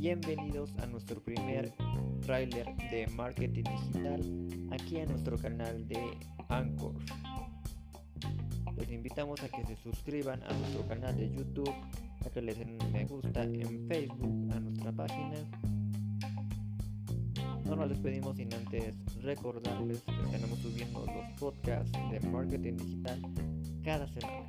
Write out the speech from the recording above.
Bienvenidos a nuestro primer tráiler de marketing digital aquí en nuestro canal de Anchor. Los invitamos a que se suscriban a nuestro canal de YouTube, a que les den me gusta en Facebook a nuestra página. No nos despedimos sin antes recordarles que estaremos subiendo los podcasts de marketing digital cada semana.